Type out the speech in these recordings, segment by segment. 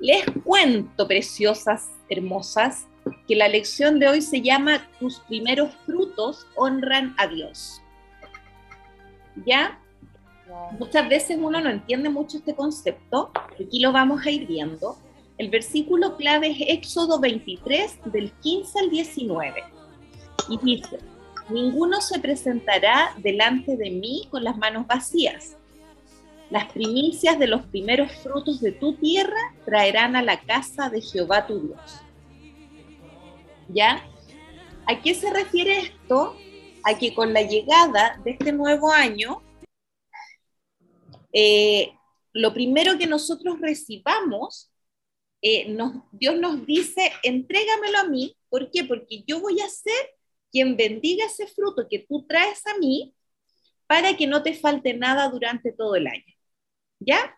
Les cuento, preciosas, hermosas, que la lección de hoy se llama Tus primeros frutos honran a Dios. ¿Ya? Muchas veces uno no entiende mucho este concepto, aquí lo vamos a ir viendo. El versículo clave es Éxodo 23, del 15 al 19. Y dice, ninguno se presentará delante de mí con las manos vacías. Las primicias de los primeros frutos de tu tierra traerán a la casa de Jehová tu Dios. ¿Ya? ¿A qué se refiere esto? A que con la llegada de este nuevo año, eh, lo primero que nosotros recibamos, eh, Dios nos dice, entrégamelo a mí. ¿Por qué? Porque yo voy a ser quien bendiga ese fruto que tú traes a mí para que no te falte nada durante todo el año. ¿Ya?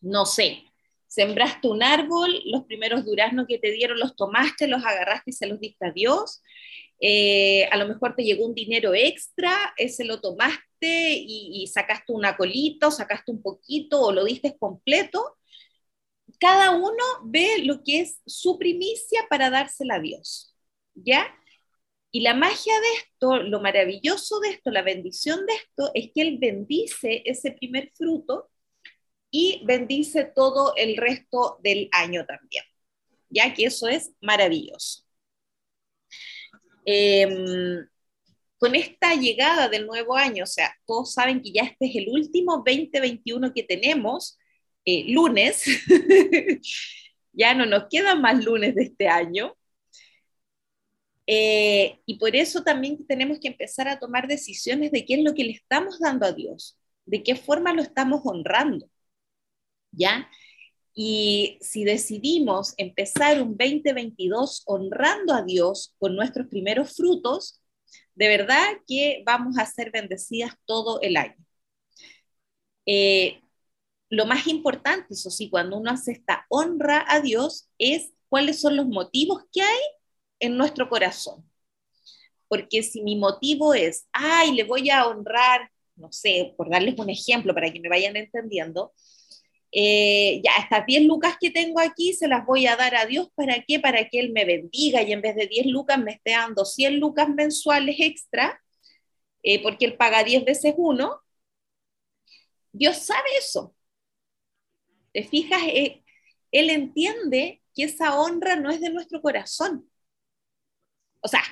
No sé, sembraste un árbol, los primeros duraznos que te dieron los tomaste, los agarraste y se los diste a Dios. Eh, a lo mejor te llegó un dinero extra, ese lo tomaste y, y sacaste una colita o sacaste un poquito o lo diste completo. Cada uno ve lo que es su primicia para dársela a Dios. ¿Ya? Y la magia de esto, lo maravilloso de esto, la bendición de esto, es que Él bendice ese primer fruto y bendice todo el resto del año también, ya que eso es maravilloso. Em, con esta llegada del nuevo año, o sea, todos saben que ya este es el último 2021 que tenemos, eh, lunes, ya no nos quedan más lunes de este año, eh, y por eso también tenemos que empezar a tomar decisiones de qué es lo que le estamos dando a Dios, de qué forma lo estamos honrando. ¿Ya? Y si decidimos empezar un 2022 honrando a Dios con nuestros primeros frutos, de verdad que vamos a ser bendecidas todo el año. Eh, lo más importante, eso sí, cuando uno hace esta honra a Dios, es cuáles son los motivos que hay en nuestro corazón. Porque si mi motivo es, ay, le voy a honrar, no sé, por darles un ejemplo para que me vayan entendiendo, eh, ya estas 10 lucas que tengo aquí se las voy a dar a Dios, ¿para? Para que Él me bendiga y en vez de 10 lucas me esté dando 100 lucas mensuales extra, eh, porque Él paga 10 veces uno. Dios sabe eso. ¿Te fijas? Eh, él entiende que esa honra no es de nuestro corazón, o sea,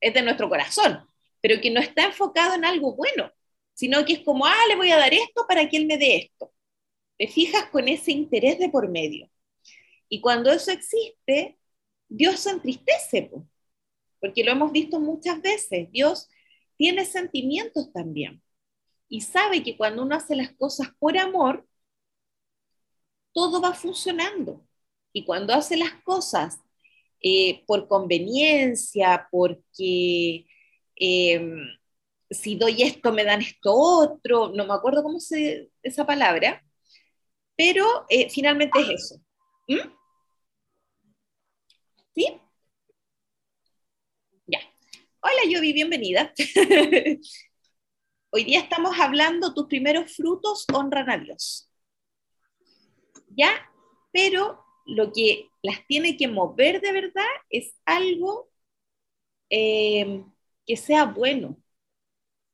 es de nuestro corazón, pero que no está enfocado en algo bueno, sino que es como, ah, le voy a dar esto para que él me dé esto. Te fijas con ese interés de por medio. Y cuando eso existe, Dios se entristece, porque lo hemos visto muchas veces. Dios tiene sentimientos también y sabe que cuando uno hace las cosas por amor, todo va funcionando. Y cuando hace las cosas eh, por conveniencia, porque em, si doy esto me dan esto otro, no me acuerdo cómo se esa palabra, pero eh, finalmente es eso. ¿Mm? ¿Sí? Ya. Hola, Yovi, bienvenida. Hoy día estamos hablando, tus primeros frutos honran a Dios. ¿Ya? Pero lo que las tiene que mover de verdad es algo eh, que sea bueno.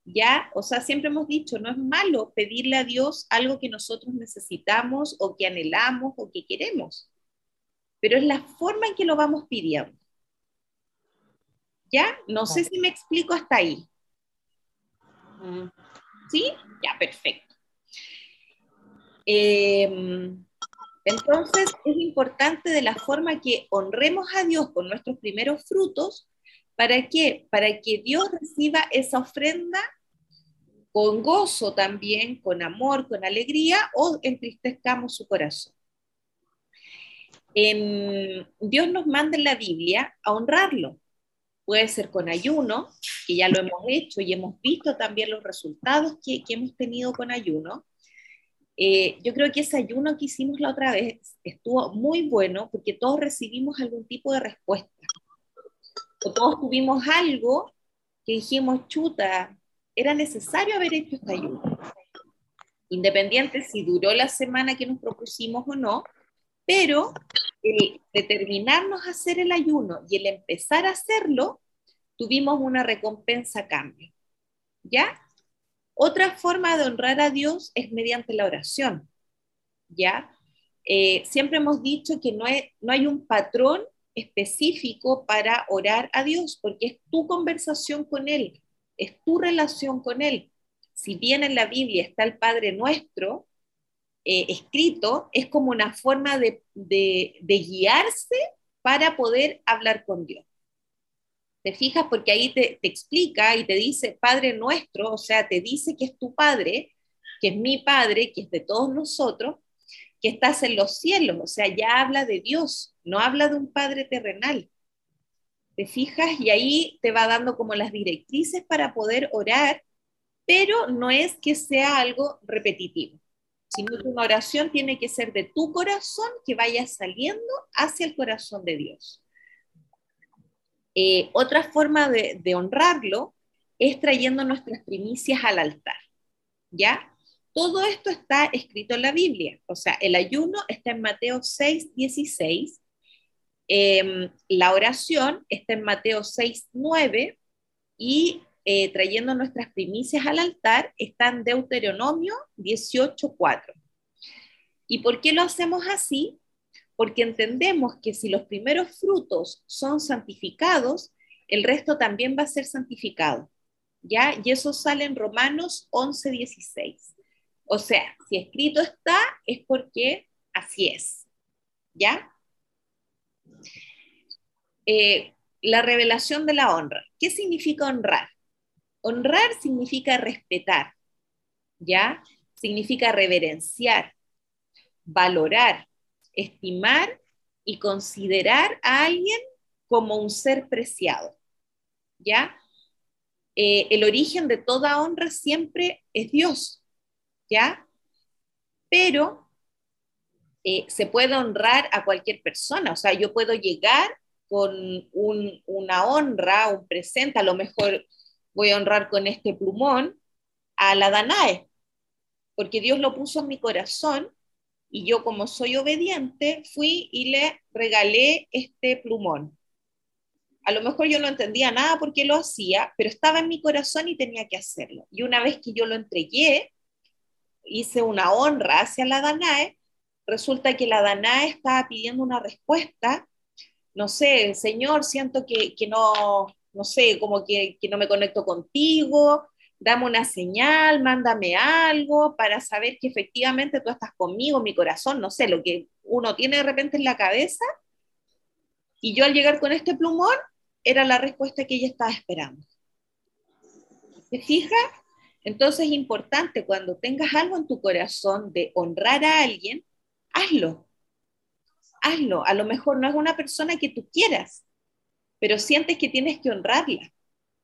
¿Ya? O sea, siempre hemos dicho, no es malo pedirle a Dios algo que nosotros necesitamos o que anhelamos o que queremos, pero es la forma en que lo vamos pidiendo. ¿Ya? No sé si me explico hasta ahí. ¿Sí? Ya, perfecto. Eh, entonces, es importante de la forma que honremos a Dios con nuestros primeros frutos, ¿para qué? Para que Dios reciba esa ofrenda con gozo también, con amor, con alegría, o entristezcamos su corazón. Dios nos manda en la Biblia a honrarlo. Puede ser con ayuno, que ya lo hemos hecho y hemos visto también los resultados que, que hemos tenido con ayuno eh, yo creo que ese ayuno que hicimos la otra vez estuvo muy bueno porque todos recibimos algún tipo de respuesta. Todos tuvimos algo que dijimos, chuta, era necesario haber hecho este ayuno. Independiente si duró la semana que nos propusimos o no, Pero el determinarnos a hacer el ayuno y el empezar a hacerlo, tuvimos una recompensa a cambio. ¿Ya? Otra forma de honrar a Dios es mediante la oración. ¿Ya? Eh, siempre hemos dicho que no, no hay un patrón específico para orar a Dios, porque es tu conversación con Él, es tu relación con Él. Si bien en la Biblia está el Padre Nuestro eh, escrito, es como una forma de, guiarse para poder hablar con Dios. ¿Te fijas? Porque ahí te, te, explica y te dice Padre Nuestro, o sea, te dice que es tu Padre, que es mi Padre, que es de todos nosotros, que estás en los cielos, o sea, ya habla de Dios, no habla de un Padre terrenal. ¿Te fijas? Y ahí te va dando como las directrices para poder orar, pero no es que sea algo repetitivo, sino que una oración tiene que ser de tu corazón que vaya saliendo hacia el corazón de Dios. Eh, otra forma de, de honrarlo es trayendo nuestras primicias al altar, ¿ya? Todo esto está escrito en la Biblia. O sea, el ayuno está en Mateo 6, 16. Em, la oración está en Mateo 6, 9. Y eh, trayendo nuestras primicias al altar está en Deuteronomio 18, 4. ¿Y por qué lo hacemos así? Porque entendemos que si los primeros frutos son santificados, el resto también va a ser santificado. ¿Ya? Y eso sale en Romanos 11, 16. O sea, si escrito está, es porque así es. ¿Ya? Eh, la revelación de la honra. ¿Qué significa honrar? Honrar significa respetar, ¿ya? Significa reverenciar, valorar, estimar y considerar a alguien como un ser preciado, ¿ya? Eh, el origen de toda honra siempre es Dios, ¿ya? Pero eh, se puede honrar a cualquier persona, o sea, yo puedo llegar con una honra, un presente, a lo mejor voy a honrar con este plumón a la Danae, porque Dios lo puso en mi corazón y yo como soy obediente fui y le regalé este plumón. A lo mejor yo no entendía nada por qué lo hacía, pero estaba en mi corazón y tenía que hacerlo. Y una vez que yo lo entregué, hice una honra hacia la Danae, resulta que la Danae estaba pidiendo una respuesta, no sé, Señor, siento que, no, no sé, como que, que no me conecto contigo, dame una señal, mándame algo para saber que efectivamente tú estás conmigo, mi corazón, no sé, lo que uno tiene de repente en la cabeza. Y yo al llegar con este plumón, era la respuesta que ella estaba esperando. ¿Te fijas? Entonces es importante cuando tengas algo en tu corazón de honrar a alguien, hazlo. Hazlo. A lo mejor no es una persona que tú quieras, pero sientes que tienes que honrarla.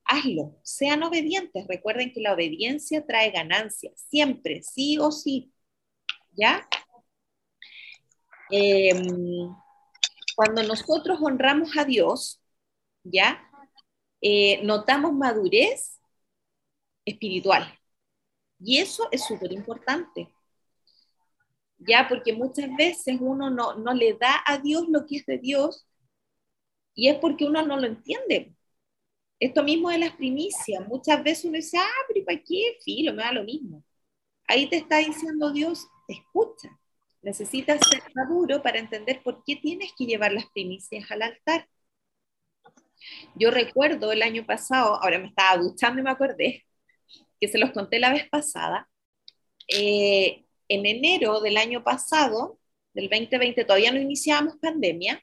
Hazlo. Sean obedientes. Recuerden que la obediencia trae ganancias, siempre, sí o sí. ¿Ya? Em, cuando nosotros honramos a Dios, ¿ya? Eh, notamos madurez espiritual. Y eso es súper importante. Ya, porque muchas veces uno no, no le da a Dios lo que es de Dios y es porque uno no lo entiende. Esto mismo de las primicias, muchas veces uno dice, ah, pero ¿para qué? Filo, me da lo mismo. Ahí te está diciendo Dios, escucha, necesitas ser maduro para entender por qué tienes que llevar las primicias al altar. Yo recuerdo el año pasado, ahora me estaba duchando y me acordé, que se los conté la vez pasada, eh, en enero del año pasado, del 2020, todavía no iniciábamos pandemia,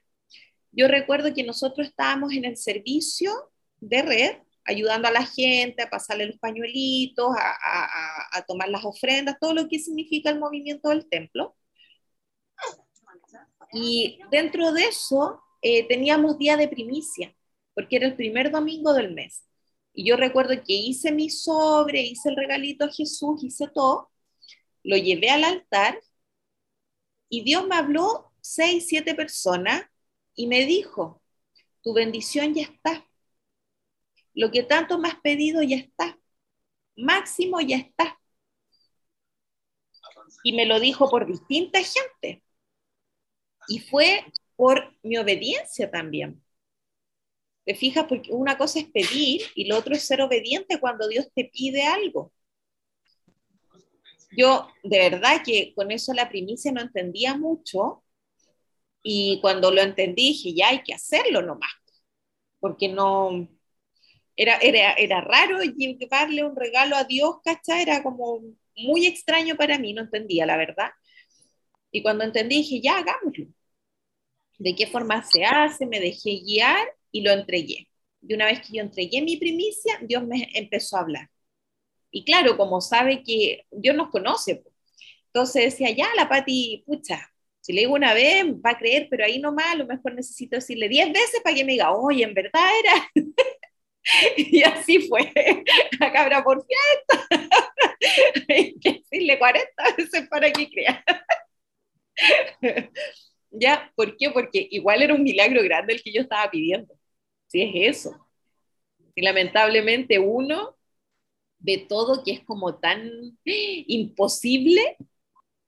yo recuerdo que nosotros estábamos en el servicio de red, ayudando a la gente a pasarle los pañuelitos, a, tomar las ofrendas, todo lo que significa el movimiento del templo. Y dentro de eso eh, teníamos día de primicia, porque era el primer domingo del mes. Y yo recuerdo que hice mi sobre, hice el regalito a Jesús, hice todo, lo llevé al altar y Dios me habló seis, siete personas y me dijo, tu bendición ya está. Lo que tanto me has pedido ya está. Máximo ya está. Y me lo dijo por distinta gente. Y fue por mi obediencia también. ¿Te fijas? Porque una cosa es pedir y lo otro es ser obediente cuando Dios te pide algo. Yo de verdad que con eso la primicia no entendía mucho y cuando lo entendí dije, ya hay que hacerlo nomás, porque no, era, era, era raro llevarle un regalo a Dios, ¿cachai? Era como muy extraño para mí, no entendía la verdad. Y cuando entendí dije, ya hagámoslo. ¿De qué forma se hace? Me dejé guiar y lo entregué. Y una vez que yo entregué mi primicia, Dios me empezó a hablar. Y claro, como sabe que Dios nos conoce, entonces decía, ya, la Pati, pucha, si le digo una vez, va a creer, pero ahí nomás, a lo mejor necesito decirle diez veces para que me diga, oye, en verdad era. y así fue, la cabra por fiesta. Hay que decirle 40 veces para que crea. ¿Ya? ¿Por qué? Porque igual era un milagro grande el que yo estaba pidiendo. Es eso. Y lamentablemente uno ve todo que es como tan imposible.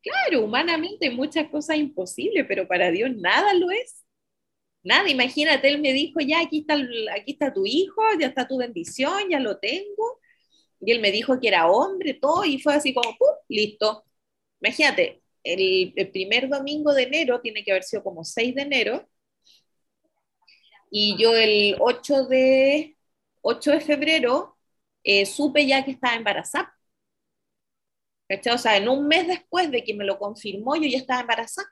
Claro, humanamente muchas cosas imposibles, pero para Dios nada lo es. Nada, imagínate, él me dijo, ya, aquí está, aquí está tu hijo, ya está tu bendición, ya lo tengo. Y él me dijo que era hombre, todo, y fue así como, ¡pum! listo. Imagínate, el, primer domingo de enero, tiene que haber sido como 6 de enero, y yo el 8 de, 8 de febrero eh, supe ya que estaba embarazada. O sea, en un mes después de que me lo confirmó, yo ya estaba embarazada.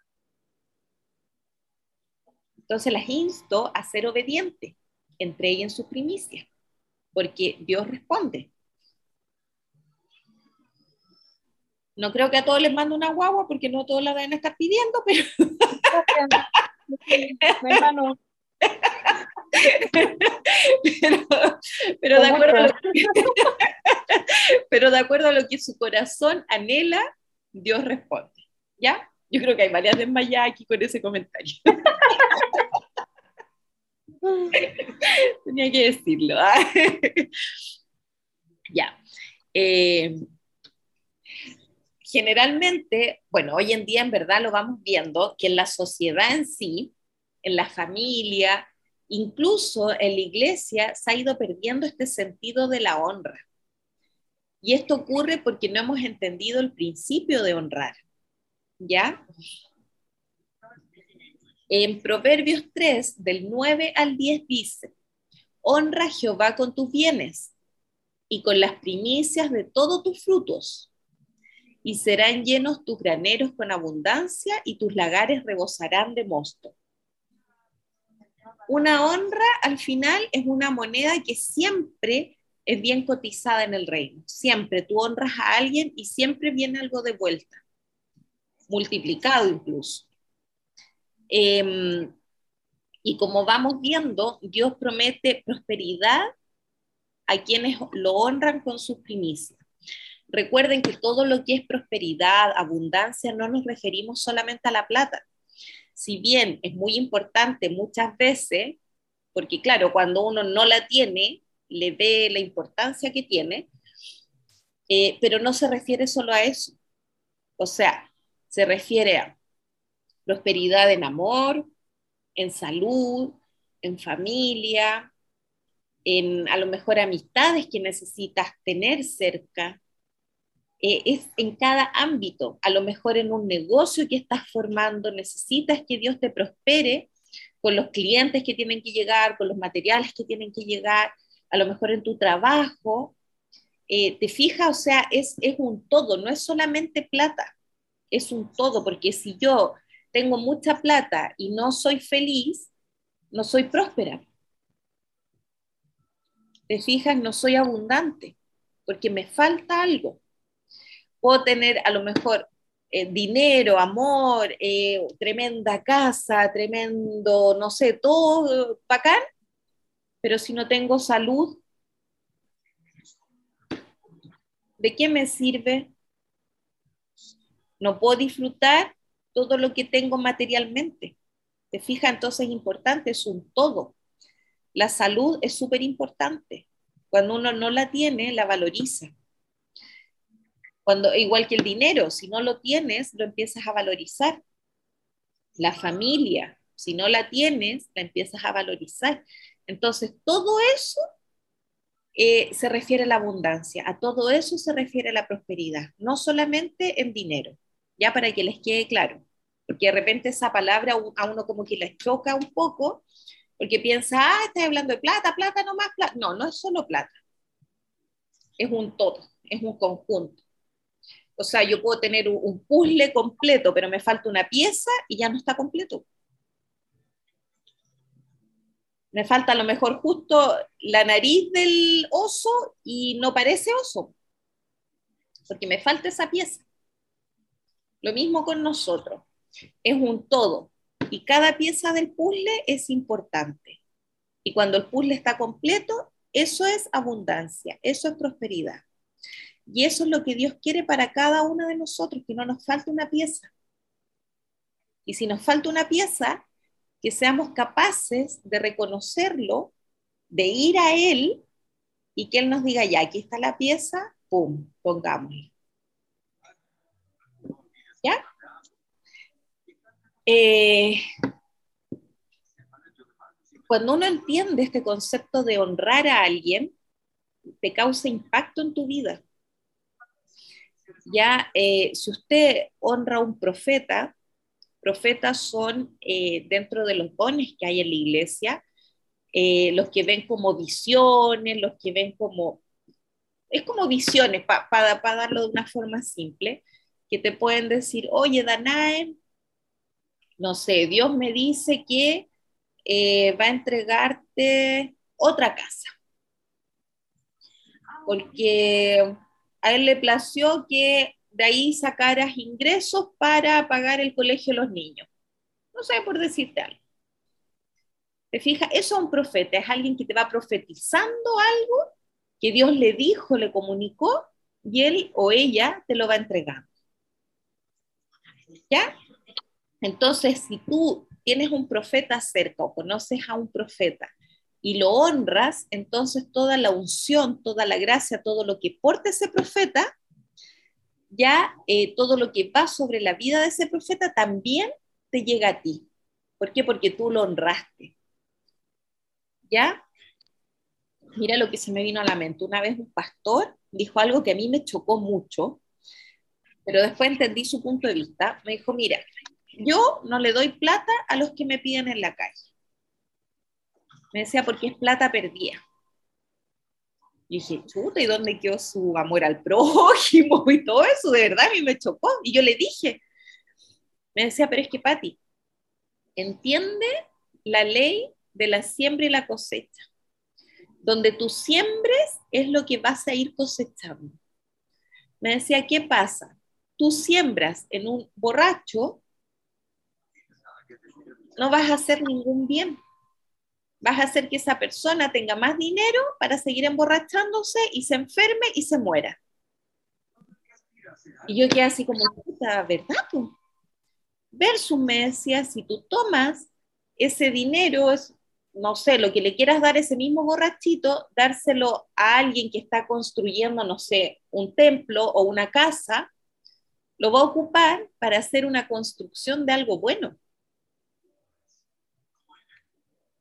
Entonces las insto a ser obedientes, entreguen sus primicias, porque Dios responde. No creo que a todos les mande una guagua porque no todos la deben estar pidiendo, pero... pero, de acuerdo a lo que, pero de acuerdo a lo que su corazón anhela, Dios responde. ¿Ya? Yo creo que hay varias desmayadas aquí con ese comentario. Tenía que decirlo. ya. Eh, generalmente, bueno, hoy en día en verdad lo vamos viendo, que en la sociedad en sí, en la familia, incluso en la iglesia, se ha ido perdiendo este sentido de la honra. Y esto ocurre porque no hemos entendido el principio de honrar. ¿Ya? En Proverbios 3, del 9 al 10 dice, honra a Jehová con tus bienes y con las primicias de todos tus frutos y serán llenos tus graneros con abundancia y tus lagares rebosarán de mosto. Una honra al final es una moneda que siempre es bien cotizada en el reino. Siempre tú honras a alguien y siempre viene algo de vuelta, multiplicado incluso. Em, y como vamos viendo, Dios promete prosperidad a quienes lo honran con sus primicias. Recuerden que todo lo que es prosperidad, abundancia, no nos referimos solamente a la plata. Si bien es muy importante muchas veces, porque claro, cuando uno no la tiene, le ve la importancia que tiene, eh, pero no se refiere solo a eso. O sea, se refiere a prosperidad en amor, en salud, en familia, en a lo mejor amistades que necesitas tener cerca, eh, es en cada ámbito. A lo mejor en un negocio que estás formando necesitas que Dios te prospere con los clientes que tienen que llegar, con los materiales que tienen que llegar, a lo mejor en tu trabajo. Eh, ¿Te fijas? O sea, es, es un todo, no es solamente plata, es un todo, porque si yo tengo mucha plata y no soy feliz, no soy próspera. ¿Te fijas? No soy abundante, porque me falta algo puedo tener a lo mejor eh, dinero, amor, eh, tremenda casa, tremendo, no sé, todo bacán, pero si no tengo salud, ¿de qué me sirve? No puedo disfrutar todo lo que tengo materialmente. ¿Te fijas? Entonces es importante, es un todo. La salud es súper importante. Cuando uno no la tiene, la valoriza. Cuando, igual que el dinero, si no lo tienes, lo empiezas a valorizar. La familia, si no la tienes, la empiezas a valorizar. Entonces, todo eso eh, se refiere a la abundancia, a todo eso se refiere a la prosperidad, no solamente en dinero, ya para que les quede claro, porque de repente esa palabra a uno como que les choca un poco, porque piensa, ah, estás hablando de plata, plata, no más plata. No, no es solo plata, es un todo, es un conjunto. O sea, yo puedo tener un puzzle completo, pero me falta una pieza y ya no está completo me falta a lo mejor justo la nariz del oso y no parece oso, porque me falta esa pieza. Lo mismo con nosotros, es un todo y cada pieza del puzzle es importante. Y cuando el puzzle está completo, eso es abundancia, eso es prosperidad. Y eso es lo que Dios quiere para cada uno de nosotros, que no nos falte una pieza. Y si nos falta una pieza, que seamos capaces de reconocerlo, de ir a Él y que Él nos diga, ya, aquí está la pieza, ¡pum!, pongámosla. ¿Ya? Eh, cuando uno entiende este concepto de honrar a alguien, te causa impacto en tu vida. Ya, eh, si usted honra a un profeta, profetas son, eh, dentro de los dones que hay en la iglesia, eh, los que ven como visiones, los que ven como, es como visiones, para darlo de una forma simple, que te pueden decir, oye, Danae, no sé, Dios me dice que va a entregarte otra casa. Porque a él le plació que de ahí sacaras ingresos para pagar el colegio de los niños. No sé, por decirte algo. ¿Te fijas? Eso es un profeta, es alguien que te va profetizando algo que Dios le dijo, le comunicó, y él o ella te lo va entregando. ¿Ya? Entonces, si tú tienes un profeta cerca o conoces a un profeta y lo honras, entonces toda la unción, toda la gracia, todo lo que porte ese profeta, ya eh, todo lo que va sobre la vida de ese profeta también te llega a ti. ¿Por qué? Porque tú lo honraste. ¿Ya? Mira lo que se me vino a la mente. Una vez un pastor dijo algo que a mí me chocó mucho, pero después entendí su punto de vista. Me dijo, mira, yo no le doy plata a los que me piden en la calle. Me decía, porque es plata perdida. Y dije, chuta, ¿y dónde quedó su amor al prójimo y todo eso? De verdad, a mí me chocó. Y yo le dije, me decía, pero es que, Pati, entiende la ley de la siembra y la cosecha. Donde tú siembres es lo que vas a ir cosechando. Me decía, ¿qué pasa? Tú siembras en un borracho, no vas a hacer ningún bien vas a hacer que esa persona tenga más dinero para seguir emborrachándose y se enferme y se muera. Y yo quedé así como, ¿verdad? Versus me decía, si tú tomas ese dinero, es, no sé, lo que le quieras dar ese mismo borrachito, dárselo a alguien que está construyendo, no sé, un templo o una casa, lo va a ocupar para hacer una construcción de algo bueno.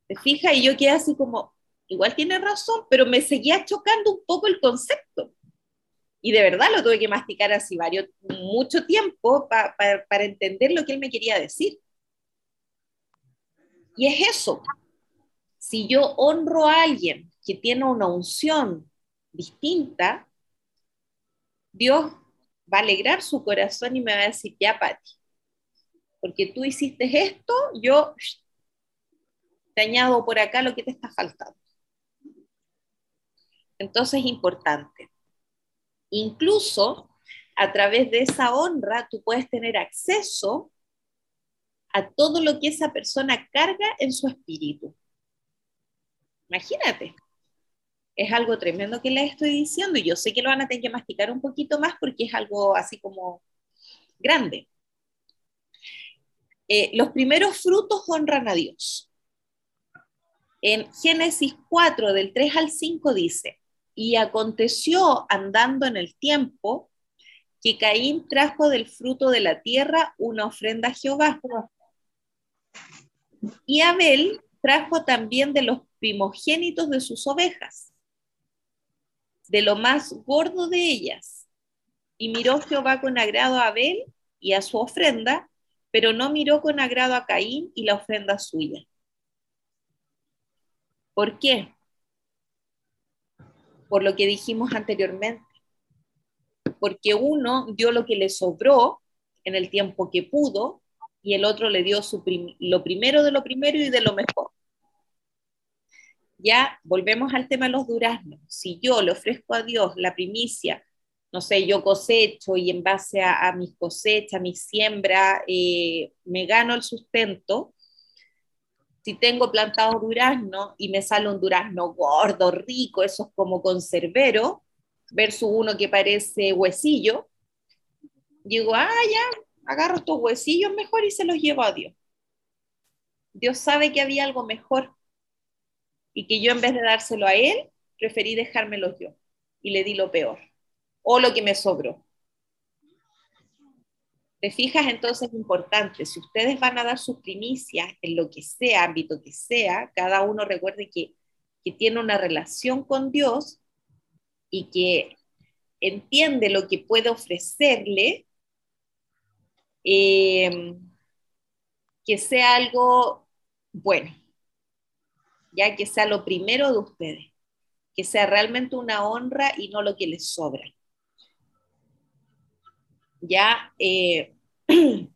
¿Te fijas? Y yo quedé así como, igual tiene razón, pero me seguía chocando un poco el concepto. Y de verdad lo tuve que masticar así varios, mucho tiempo para entender lo que él me quería decir. Y es eso. Si yo honro a alguien que tiene una unción distinta, Dios va a alegrar su corazón y me va a decir, ya, Pati, porque tú hiciste esto, yo te añado por acá lo que te está faltando. Entonces es importante. Incluso a través de esa honra tú puedes tener acceso a todo lo que esa persona carga en su espíritu. Imagínate. Es algo tremendo que les estoy diciendo y yo sé que lo van a tener que masticar un poquito más porque es algo así como grande. Eh, los primeros frutos honran a Dios. En Génesis 4, del 3 al 5 dice, y aconteció andando en el tiempo que Caín trajo del fruto de la tierra una ofrenda a Jehová. Y Abel trajo también de los primogénitos de sus ovejas, de lo más gordo de ellas. Y miró Jehová con agrado a Abel y a su ofrenda, pero no miró con agrado a Caín y la ofrenda suya. ¿Por qué? Por lo que dijimos anteriormente. Porque uno dio lo que le sobró en el tiempo que pudo y el otro le dio lo primero de lo primero y de lo mejor. Ya volvemos al tema de los duraznos. Si yo le ofrezco a Dios la primicia, no sé, yo cosecho y en base a, mis cosechas, mi siembra, eh, me gano el sustento, si tengo plantado durazno y me sale un durazno gordo, rico, eso es como conservero, versus uno que parece huesillo, digo, ah, ya, agarro estos huesillos mejor y se los llevo a Dios. Dios sabe que había algo mejor y que yo en vez de dárselo a Él, preferí dejármelo yo y le di lo peor o lo que me sobró. ¿Te fijas? Entonces es importante, si ustedes van a dar sus primicias en lo que sea, ámbito que sea, cada uno recuerde que, que tiene una relación con Dios y que entiende lo que puede ofrecerle eh, que sea algo bueno, ya que sea lo primero de ustedes, que sea realmente una honra y no lo que les sobra. Ya, eh,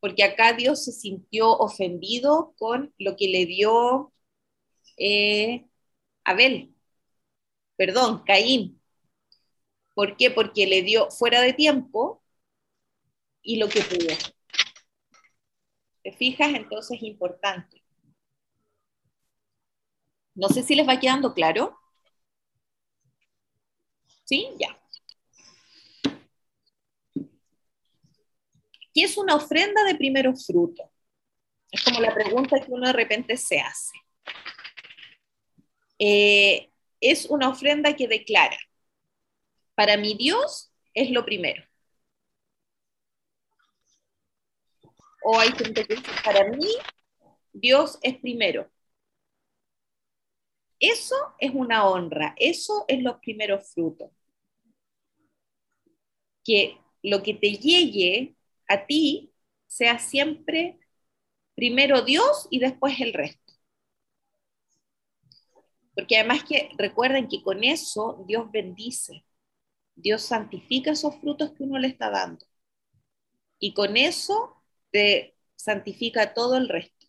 porque acá Dios se sintió ofendido con lo que le dio eh, Abel, perdón, Caín. ¿Por qué? Porque le dio fuera de tiempo y lo que pudo. ¿Te fijas? Entonces es importante. No sé si les va quedando claro. ¿Sí? Ya. ¿Qué es una ofrenda de primeros frutos? Es como la pregunta que uno de repente se hace. Eh, es una ofrenda que declara, para mi Dios es lo primero. o hay gente que dice, para mí, Dios es primero. Eso es una honra, eso es los primeros frutos. Que lo que te llegue a ti sea siempre primero Dios y después el resto. Porque además que recuerden que con eso Dios bendice, Dios santifica esos frutos que uno le está dando. Y con eso te santifica todo el resto.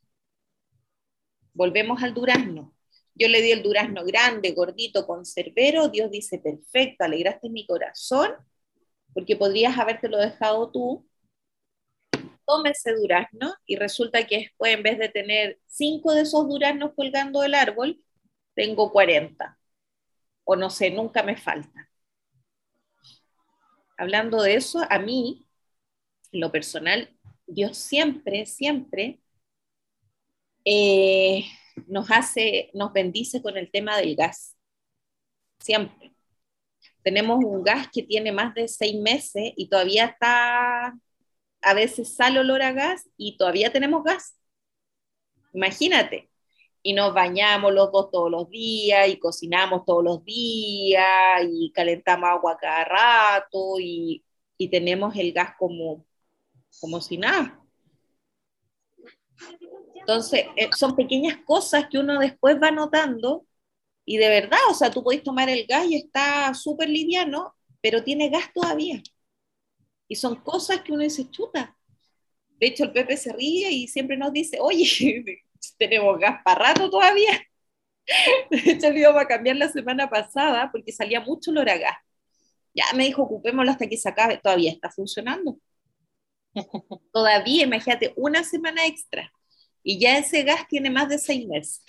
Volvemos al durazno. Yo le di el durazno grande, gordito, conservero. Dios dice, perfecto, alegraste mi corazón, porque podrías habértelo dejado tú. Toma ese durazno y resulta que después, en vez de tener cinco de esos duraznos colgando del árbol, tengo 40. O no sé, nunca me falta. Hablando de eso, a mí, lo personal, Dios siempre, siempre eh, nos hace, nos bendice con el tema del gas. Siempre. Tenemos un gas que tiene más de seis meses y todavía está, a veces sale olor a gas y todavía tenemos gas. Imagínate. Y nos bañamos los dos todos los días y cocinamos todos los días y calentamos agua cada rato y, y tenemos el gas como como si nada. Entonces, eh, son pequeñas cosas que uno después va notando y de verdad, o sea, tú podés tomar el gas y está súper liviano, pero tiene gas todavía. Y son cosas que uno dice, chuta. De hecho, el Pepe se ríe y siempre nos dice, oye, tenemos gas para rato todavía. De hecho, le íbamos a cambiar la semana pasada porque salía mucho olor a gas. Ya me dijo, ocupémoslo hasta que se acabe. Todavía está funcionando. Todavía, imagínate, una semana extra. Y ya ese gas tiene más de seis meses.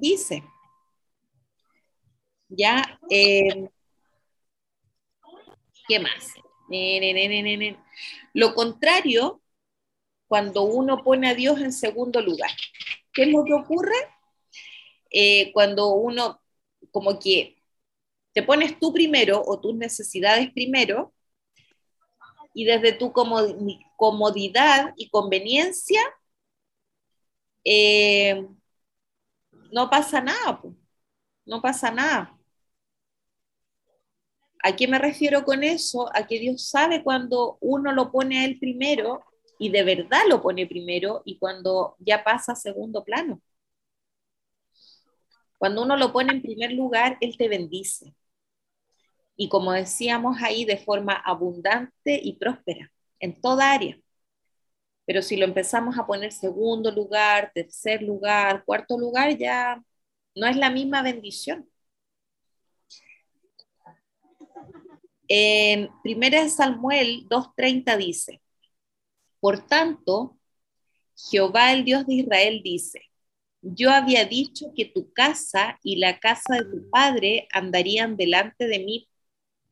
Dice. Ya, eh, ¿qué más? Lo contrario, cuando uno pone a Dios en segundo lugar. ¿Qué es lo que ocurre? Eh, cuando uno como que te pones tú primero o tus necesidades primero y desde tu comodidad y conveniencia, eh, no pasa nada, no pasa nada. ¿A qué me refiero con eso? A que Dios sabe cuando uno lo pone a Él primero y de verdad lo pone primero y cuando ya pasa a segundo plano. Cuando uno lo pone en primer lugar, Él te bendice. Y como decíamos ahí, de forma abundante y próspera, en toda área. Pero si lo empezamos a poner segundo lugar, tercer lugar, cuarto lugar, ya no es la misma bendición. En 1 Samuel 2.30 dice, por tanto, Jehová el Dios de Israel dice, yo había dicho que tu casa y la casa de tu padre andarían delante de mí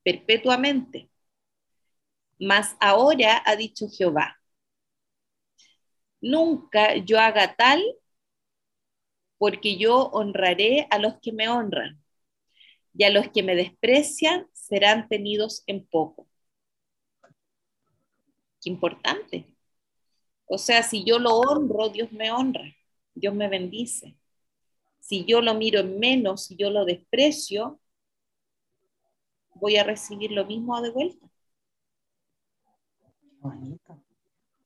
perpetuamente. Mas ahora ha dicho Jehová, nunca yo haga tal, porque yo honraré a los que me honran, y a los que me desprecian serán tenidos en poco. Qué importante. O sea, si yo lo honro, Dios me honra, Dios me bendice. Si yo lo miro en menos, si yo lo desprecio, voy a recibir lo mismo de vuelta.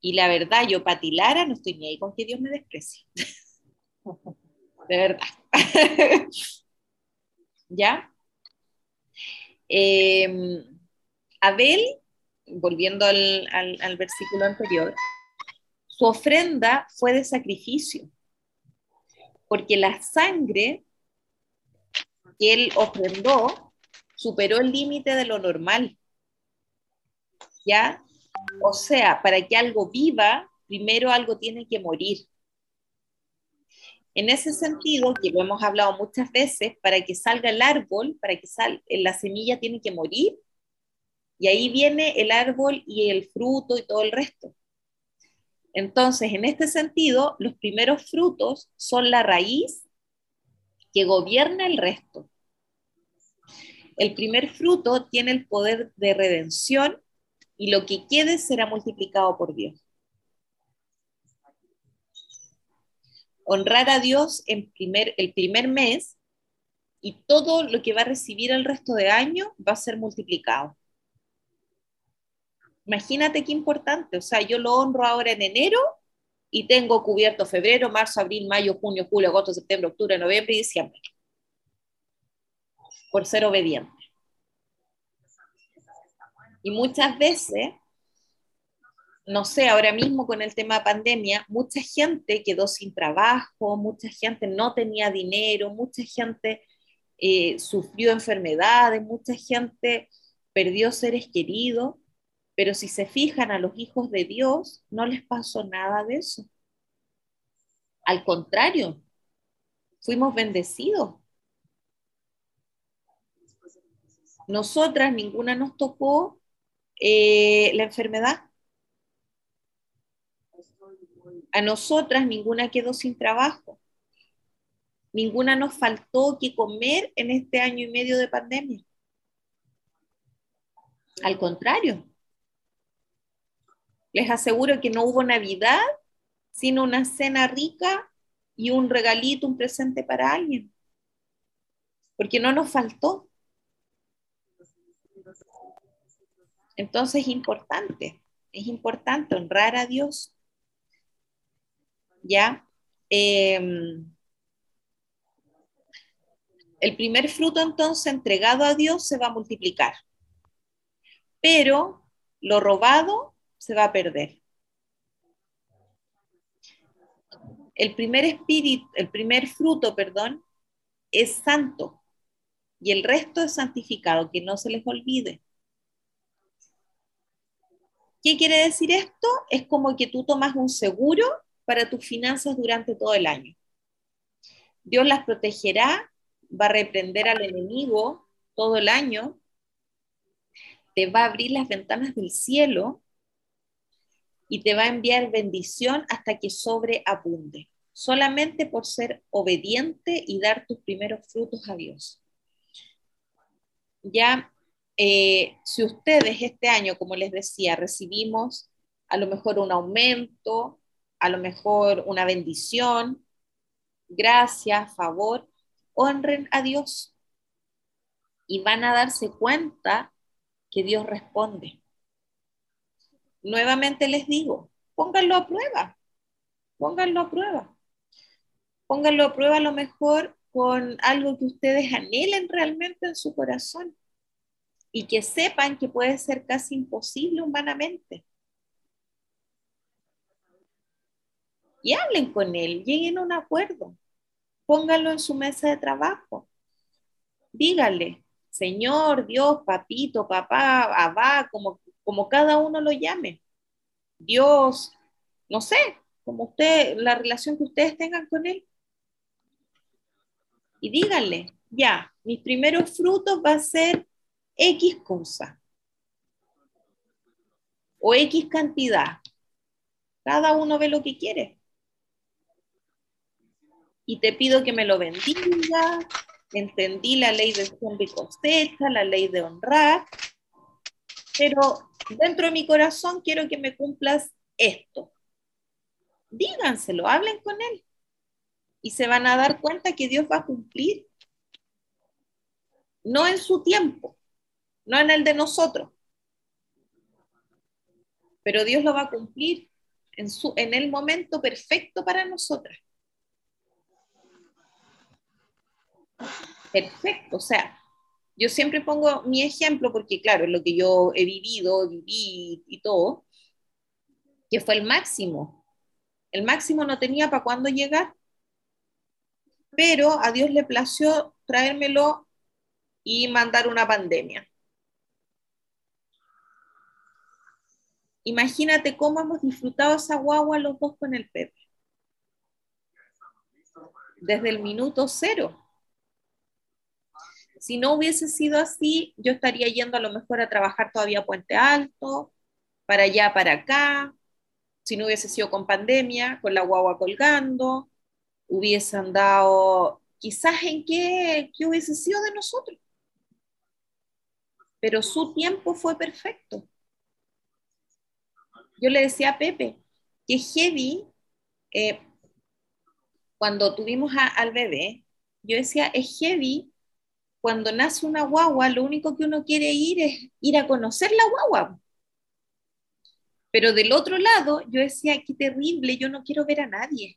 Y la verdad, yo patilara, no estoy ni ahí con que Dios me desprecie. de verdad. ¿Ya? Em, Abel, volviendo al, al versículo anterior, su ofrenda fue de sacrificio, porque la sangre que él ofrendó superó el límite de lo normal. ¿Ya? O sea, para que algo viva, primero algo tiene que morir. En ese sentido, que lo hemos hablado muchas veces, para que salga el árbol, para que salga, la semilla tiene que morir, y ahí viene el árbol y el fruto y todo el resto. Entonces, en este sentido, los primeros frutos son la raíz que gobierna el resto. El primer fruto tiene el poder de redención y lo que quede será multiplicado por Dios. Honrar a Dios en primer, el primer mes y todo lo que va a recibir el resto de año va a ser multiplicado. Imagínate qué importante, o sea, yo lo honro ahora en enero y tengo cubierto febrero, marzo, abril, mayo, junio, julio, agosto, septiembre, octubre, noviembre y diciembre. Por ser obediente. Y muchas veces no sé, ahora mismo con el tema pandemia, mucha gente quedó sin trabajo, mucha gente no tenía dinero, mucha gente eh, sufrió enfermedades, mucha gente perdió seres queridos, pero si se fijan a los hijos de Dios, no les pasó nada de eso. Al contrario, fuimos bendecidos. Nosotras, ninguna nos tocó eh, la enfermedad a nosotras ninguna quedó sin trabajo. Ninguna nos faltó que comer en este año y medio de pandemia. Al contrario, les aseguro que no hubo Navidad sino una cena rica y un regalito, un presente para alguien. Porque no nos faltó. Entonces es importante, es importante honrar a Dios ¿ya? Em, el primer fruto entonces entregado a Dios se va a multiplicar, pero lo robado se va a perder. El primer espíritu, el primer fruto, perdón, es santo y el resto es santificado, que no se les olvide. ¿Qué quiere decir esto? Es como que tú tomas un seguro para tus finanzas durante todo el año. Dios las protegerá, va a reprender al enemigo todo el año, te va a abrir las ventanas del cielo y te va a enviar bendición hasta que sobreabunde, solamente por ser obediente y dar tus primeros frutos a Dios. Ya eh, si ustedes este año, como les decía, recibimos a lo mejor un aumento, a lo mejor una bendición, gracias, favor, honren a Dios y van a darse cuenta que Dios responde. Nuevamente les digo, pónganlo a prueba, pónganlo a prueba. Pónganlo a prueba a lo mejor con algo que ustedes anhelen realmente en su corazón y que sepan que puede ser casi imposible humanamente. Y hablen con él, lleguen a un acuerdo, pónganlo en su mesa de trabajo. Dígale, Señor, Dios, papito, papá, abá, como, como cada uno lo llame. Dios, no sé, como usted, la relación que ustedes tengan con Él. Y díganle, ya, mis primeros frutos va a ser X cosa o X cantidad. Cada uno ve lo que quiere. Y te pido que me lo bendiga. Entendí la ley de siembra y cosecha, la ley de honrar. Pero dentro de mi corazón quiero que me cumplas esto. Díganselo, hablen con él. Y se van a dar cuenta que Dios va a cumplir. No en su tiempo, no en el de nosotros. Pero Dios lo va a cumplir en, su, en el momento perfecto para nosotras. Perfecto, o sea, yo siempre pongo mi ejemplo porque, claro, es lo que yo he vivido, viví y todo, que fue el máximo. El máximo no tenía para cuándo llegar, pero a Dios le plació traérmelo y mandar una pandemia. Imagínate cómo hemos disfrutado esa guagua los dos con el Pepe. Desde el minuto cero. Si no hubiese sido así, yo estaría yendo a lo mejor a trabajar todavía a Puente Alto, para allá, para acá. Si no hubiese sido con pandemia, con la guagua colgando, hubiese andado quizás en qué, qué hubiese sido de nosotros. Pero su tiempo fue perfecto yo le decía a Pepe que heavy, eh, cuando tuvimos al bebé, yo decía, es heavy, cuando nace una guagua, lo único que uno quiere ir es ir a conocer la guagua. Pero del otro lado, yo decía, qué terrible, yo no quiero ver a nadie,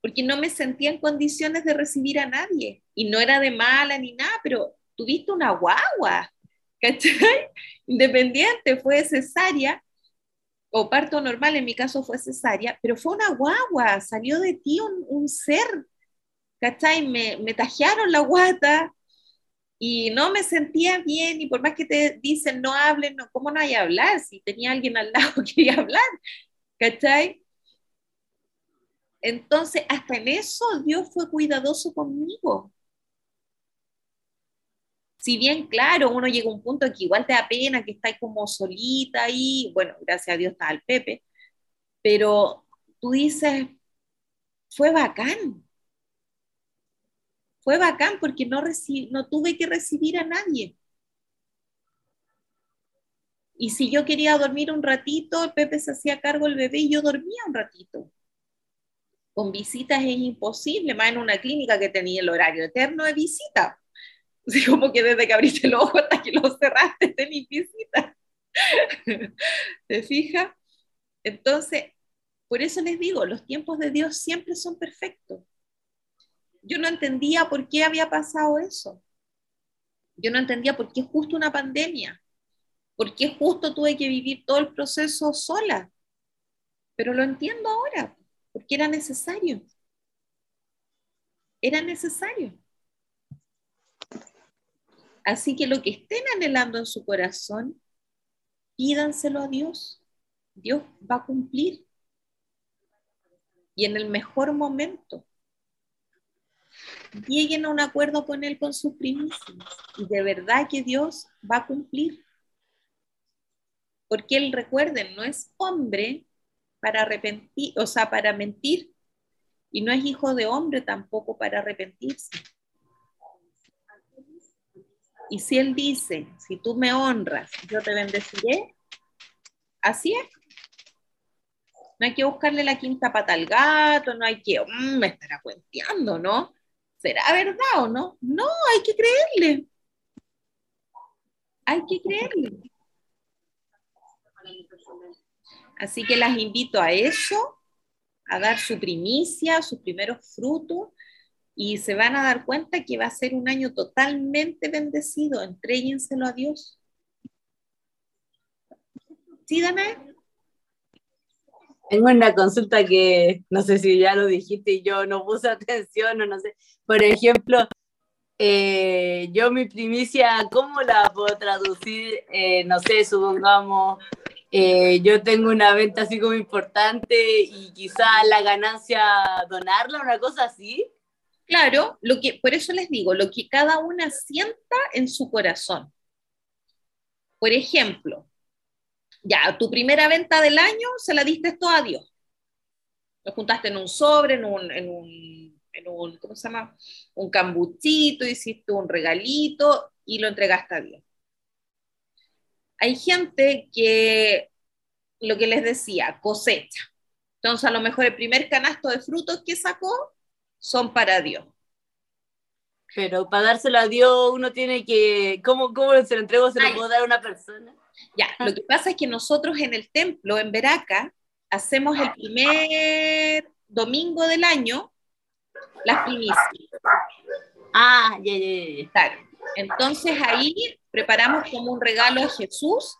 porque no me sentía en condiciones de recibir a nadie. Y no era de mala ni nada, pero tuviste una guagua, ¿cachai? Independiente, fue cesárea, o parto normal, en mi caso fue cesárea, pero fue una guagua, salió de ti un, ser, ¿cachai? Me, me tajearon la guata y no me sentía bien y por más que te dicen no hablen, no, ¿cómo no hay a hablar? Si tenía alguien al lado que quería hablar, ¿cachai? Entonces, hasta en eso Dios fue cuidadoso conmigo si bien, claro, uno llega a un punto que igual te da pena, que estás como solita ahí, bueno, gracias a Dios está el Pepe, pero tú dices, fue bacán, fue bacán porque no, no tuve que recibir a nadie. Y si yo quería dormir un ratito, el Pepe se hacía cargo del bebé y yo dormía un ratito. Con visitas es imposible, más en una clínica que tenía el horario eterno de visita. Así como que desde que abriste el ojo hasta que lo cerraste mi visita. ¿Te fijas? Entonces, por eso les digo, los tiempos de Dios siempre son perfectos. Yo no entendía por qué había pasado eso. Yo no entendía por qué justo una pandemia. ¿Por qué justo tuve que vivir todo el proceso sola? Pero lo entiendo ahora, porque era necesario. Era necesario. Así que lo que estén anhelando en su corazón, pídanselo a Dios. Dios va a cumplir. Y en el mejor momento, lleguen a un acuerdo con Él con sus primicias. Y de verdad que Dios va a cumplir. Porque Él, recuerden, no es hombre para arrepentir, o sea, para mentir. Y no es hijo de hombre tampoco para arrepentirse. Y si Él dice, si tú me honras, yo te bendeciré, así es. No hay que buscarle la quinta pata al gato, no hay que, mm, me estará cuenteando, ¿no? ¿Será verdad o no? No, hay que creerle. Hay que creerle. Así que las invito a eso, a dar su primicia, sus primeros frutos, y se van a dar cuenta que va a ser un año totalmente bendecido. Entréguenselo a Dios. ¿Sí, Dana? Tengo una consulta que no sé si ya lo dijiste y yo no puse atención o no sé. Por ejemplo, eh, yo mi primicia, ¿cómo la puedo traducir? Eh, no sé, supongamos, eh, yo tengo una venta así como importante y quizá la ganancia donarla, una cosa así. Claro, lo que, por eso les digo, lo que cada una sienta en su corazón. Por ejemplo, ya, tu primera venta del año se la diste todo a Dios. Lo juntaste en un sobre, en un, en un, en un ¿cómo se llama? Un cambuchito, hiciste un regalito y lo entregaste a Dios. Hay gente que, lo que les decía, cosecha. Entonces, a lo mejor el primer canasto de frutos que sacó son para Dios. Pero para dárselo a Dios uno tiene que, ¿cómo, cómo se lo entrego? ¿Se lo puedo dar a una persona? Ya, lo que pasa es que nosotros en el templo, en Veraca, hacemos el primer domingo del año las primicias. Ah, ya, ya, ya. Claro. Entonces ahí preparamos como un regalo a Jesús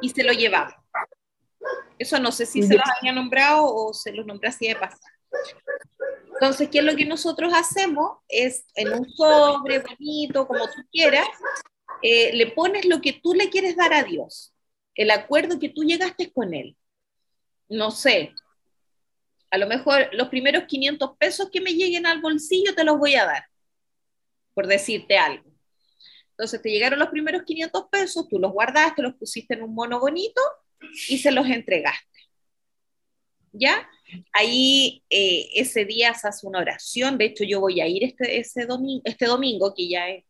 y se lo llevamos. Eso no sé si se los había nombrado o se los nombré así de pasar. Entonces, ¿qué es lo que nosotros hacemos? Es en un sobre bonito, como tú quieras, eh, le pones lo que tú le quieres dar a Dios, el acuerdo que tú llegaste con Él. No sé, a lo mejor los primeros 500 pesos que me lleguen al bolsillo te los voy a dar, por decirte algo. Entonces te llegaron los primeros 500 pesos, tú los guardaste, los pusiste en un mono bonito y se los entregaste. ¿Ya? Ahí eh, ese día se hace una oración, de hecho yo voy a ir este, domingo, este domingo, que ya es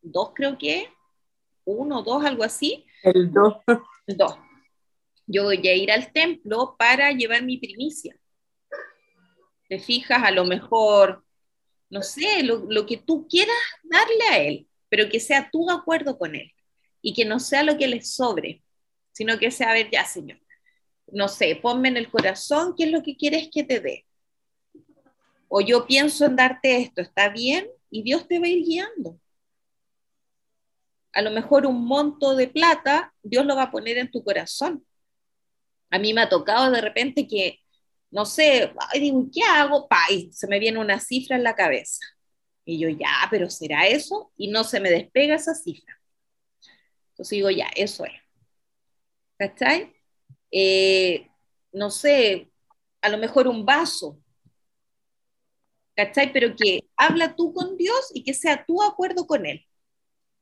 dos creo que, uno, dos, algo así. El dos. Dos. Yo voy a ir al templo para llevar mi primicia. Te fijas, a lo mejor, no sé, lo, lo que tú quieras darle a él, pero que sea tu acuerdo con él y que no sea lo que le sobre, sino que sea, a ver, ya, Señor, no sé, ponme en el corazón qué es lo que quieres que te dé. O yo pienso en darte esto, ¿está bien? Y Dios te va a ir guiando. A lo mejor un monto de plata, Dios lo va a poner en tu corazón. A mí me ha tocado de repente que, no sé, digo, ¿qué hago? Se me viene una cifra en la cabeza. Y yo, ya, pero ¿será eso? Y no se me despega esa cifra. Entonces digo, ya, eso es. ¿Cachai? Eh, no sé, a lo mejor un vaso, ¿cachai? Pero que habla tú con Dios y que sea tu acuerdo con Él,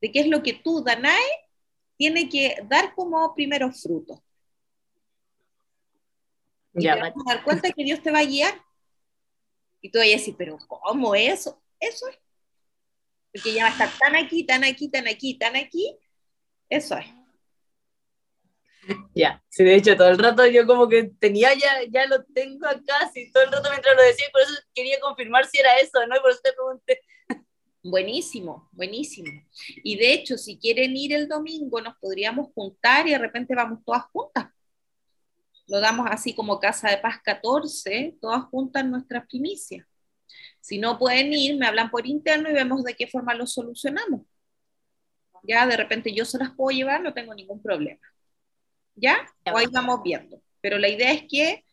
de qué es lo que tú, Danae, tiene que dar como primeros frutos. Y ya, te vas a dar cuenta que Dios te va a guiar. Y tú vas a decir, pero ¿cómo eso? Eso es. Porque ya va a estar tan aquí, tan aquí, tan aquí, tan aquí. Eso es. Ya, sí, de hecho, todo el rato yo como que tenía ya, ya lo tengo acá, sí, todo el rato mientras lo decía, y por eso quería confirmar si era eso, ¿no? Y por eso te pregunté. Buenísimo, buenísimo. Y de hecho, si quieren ir el domingo, nos podríamos juntar y de repente vamos todas juntas. Lo damos así como Casa de Paz 14, todas juntas nuestras primicias. Si no pueden ir, me hablan por interno y vemos de qué forma lo solucionamos. Ya de repente yo se las puedo llevar, no tengo ningún problema. ¿ya? O ahí vamos viendo. Pero la idea es que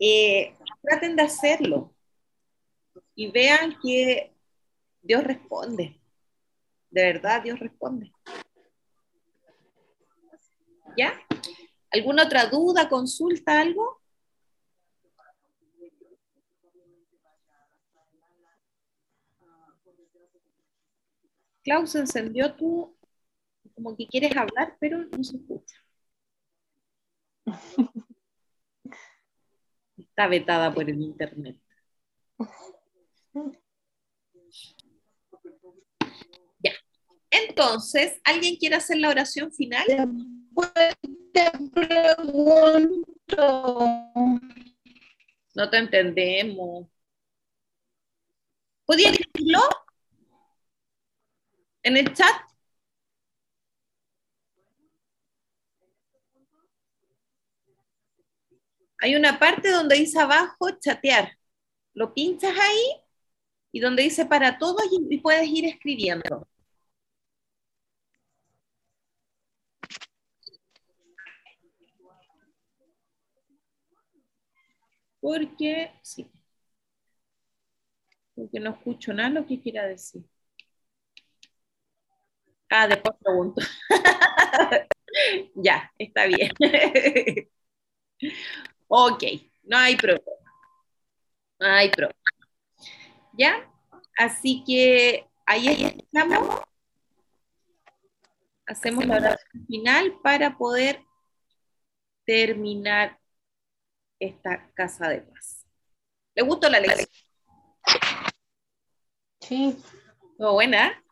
eh, traten de hacerlo y vean que Dios responde. De verdad, Dios responde. ¿Ya? ¿Alguna otra duda, consulta, algo? Klaus encendió tú, como que quieres hablar, pero no se escucha. Está vetada por el internet. Ya. Entonces, ¿alguien quiere hacer la oración final? te pregunto. No te entendemos. ¿Podría decirlo en el chat? Hay una parte donde dice abajo chatear. Lo pinchas ahí y donde dice para todos y puedes ir escribiendo. Porque, sí. Porque no escucho nada lo que quiera decir. Ah, después pregunto. ya, está bien. ok, no hay problema. No hay problema. ¿Ya? Así que ahí estamos. Hacemos la oración final para poder terminar esta casa de paz. ¿Le gustó la lección? Sí. ¿Todo buena?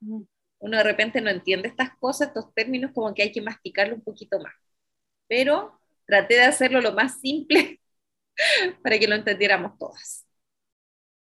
Uno de repente no entiende estas cosas, estos términos, como que hay que masticarlo un poquito más. Pero traté de hacerlo lo más simple para que lo entendiéramos todas.